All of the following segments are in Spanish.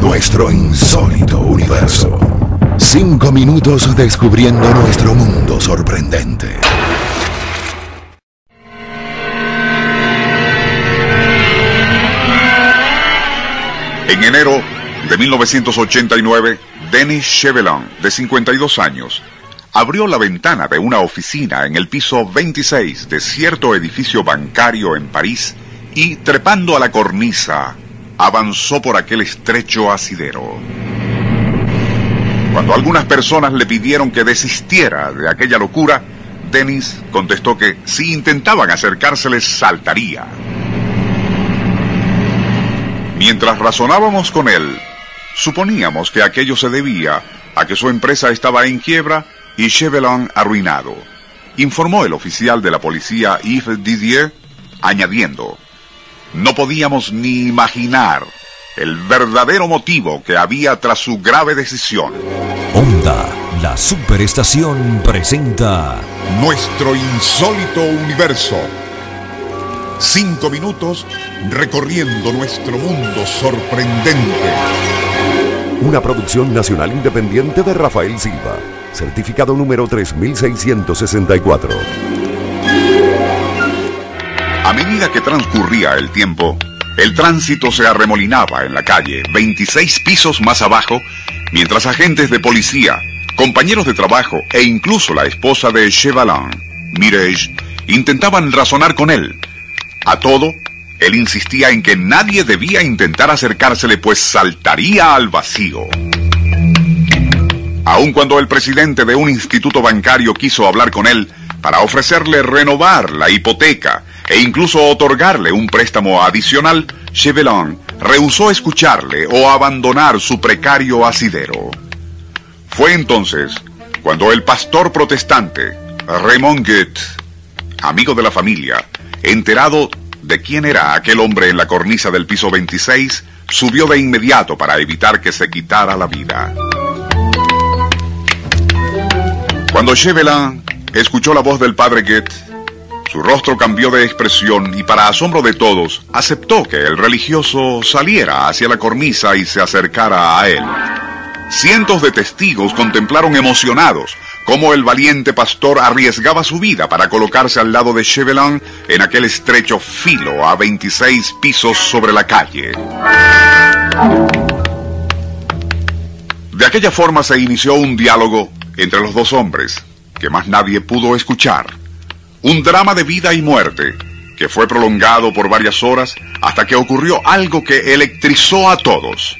Nuestro insólito universo. Cinco minutos descubriendo nuestro mundo sorprendente. En enero de 1989, Denis Chevelin, de 52 años, abrió la ventana de una oficina en el piso 26 de cierto edificio bancario en París y, trepando a la cornisa, avanzó por aquel estrecho asidero. Cuando algunas personas le pidieron que desistiera de aquella locura, Denis contestó que si intentaban acercárseles saltaría. Mientras razonábamos con él, suponíamos que aquello se debía a que su empresa estaba en quiebra y Chevelin arruinado, informó el oficial de la policía Yves Didier, añadiendo, no podíamos ni imaginar el verdadero motivo que había tras su grave decisión. Onda, la superestación presenta Nuestro insólito universo. Cinco minutos recorriendo nuestro mundo sorprendente. una producción nacional independiente de Rafael Silva, certificado número 3664. A medida que transcurría el tiempo, el tránsito se arremolinaba en la calle, 26 pisos más abajo, mientras agentes de policía, compañeros de trabajo e incluso la esposa de Chevalin, Mireille, intentaban razonar con él. A todo, él insistía en que nadie debía intentar acercársele, pues saltaría al vacío. Aun cuando el presidente de un instituto bancario quiso hablar con él para ofrecerle renovar la hipoteca e incluso otorgarle un préstamo adicional, Chevelin rehusó escucharle o abandonar su precario asidero. Fue entonces cuando el pastor protestante, Raymond Goethe, amigo de la familia, enterado de quién era aquel hombre en la cornisa del piso 26, subió de inmediato para evitar que se quitara la vida. Cuando Chevelin escuchó la voz del padre Goethe, su rostro cambió de expresión y para asombro de todos, aceptó que el religioso saliera hacia la cornisa y se acercara a él. Cientos de testigos contemplaron emocionados cómo el valiente pastor arriesgaba su vida para colocarse al lado de Chevelin en aquel estrecho filo a 26 pisos sobre la calle. De aquella forma se inició un diálogo entre los dos hombres que más nadie pudo escuchar. Un drama de vida y muerte que fue prolongado por varias horas hasta que ocurrió algo que electrizó a todos.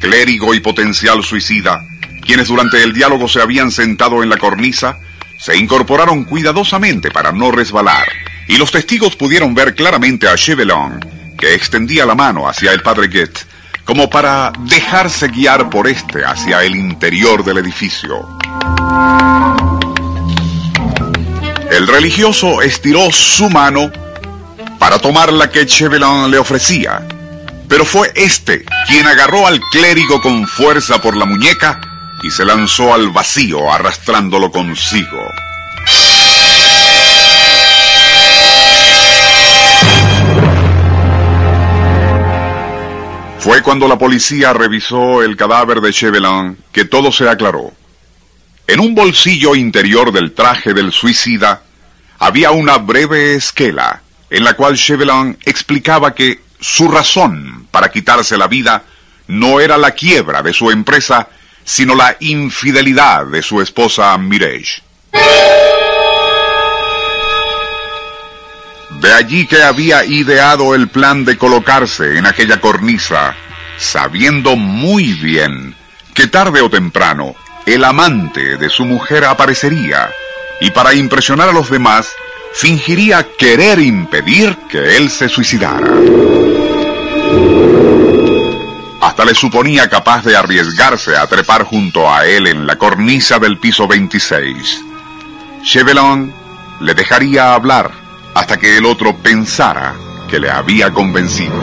Clérigo y potencial suicida, quienes durante el diálogo se habían sentado en la cornisa, se incorporaron cuidadosamente para no resbalar, y los testigos pudieron ver claramente a Chevelin, que extendía la mano hacia el padre Goethe, como para dejarse guiar por este hacia el interior del edificio. El religioso estiró su mano para tomar la que Chevelin le ofrecía, pero fue este quien agarró al clérigo con fuerza por la muñeca y se lanzó al vacío arrastrándolo consigo. Fue cuando la policía revisó el cadáver de Chevelin que todo se aclaró. En un bolsillo interior del traje del suicida había una breve esquela en la cual Chevelin explicaba que su razón para quitarse la vida no era la quiebra de su empresa, sino la infidelidad de su esposa Mireille. De allí que había ideado el plan de colocarse en aquella cornisa, sabiendo muy bien que tarde o temprano el amante de su mujer aparecería y para impresionar a los demás fingiría querer impedir que él se suicidara. hasta le suponía capaz de arriesgarse a trepar junto a él en la cornisa del piso 26. Chevelon le dejaría hablar hasta que el otro pensara que le había convencido.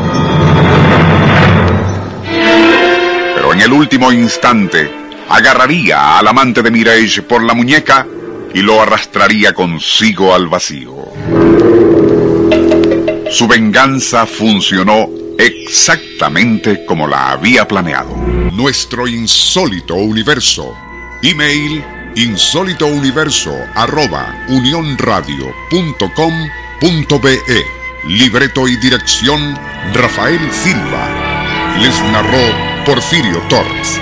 Pero en el último instante, agarraría al amante de Mireille por la muñeca y lo arrastraría consigo al vacío. Su venganza funcionó exactamente como la había planeado. Nuestro insólito universo. Email insólitouniverso arroba unionradio.com.be Libreto y dirección Rafael Silva. Les narró Porfirio Torres.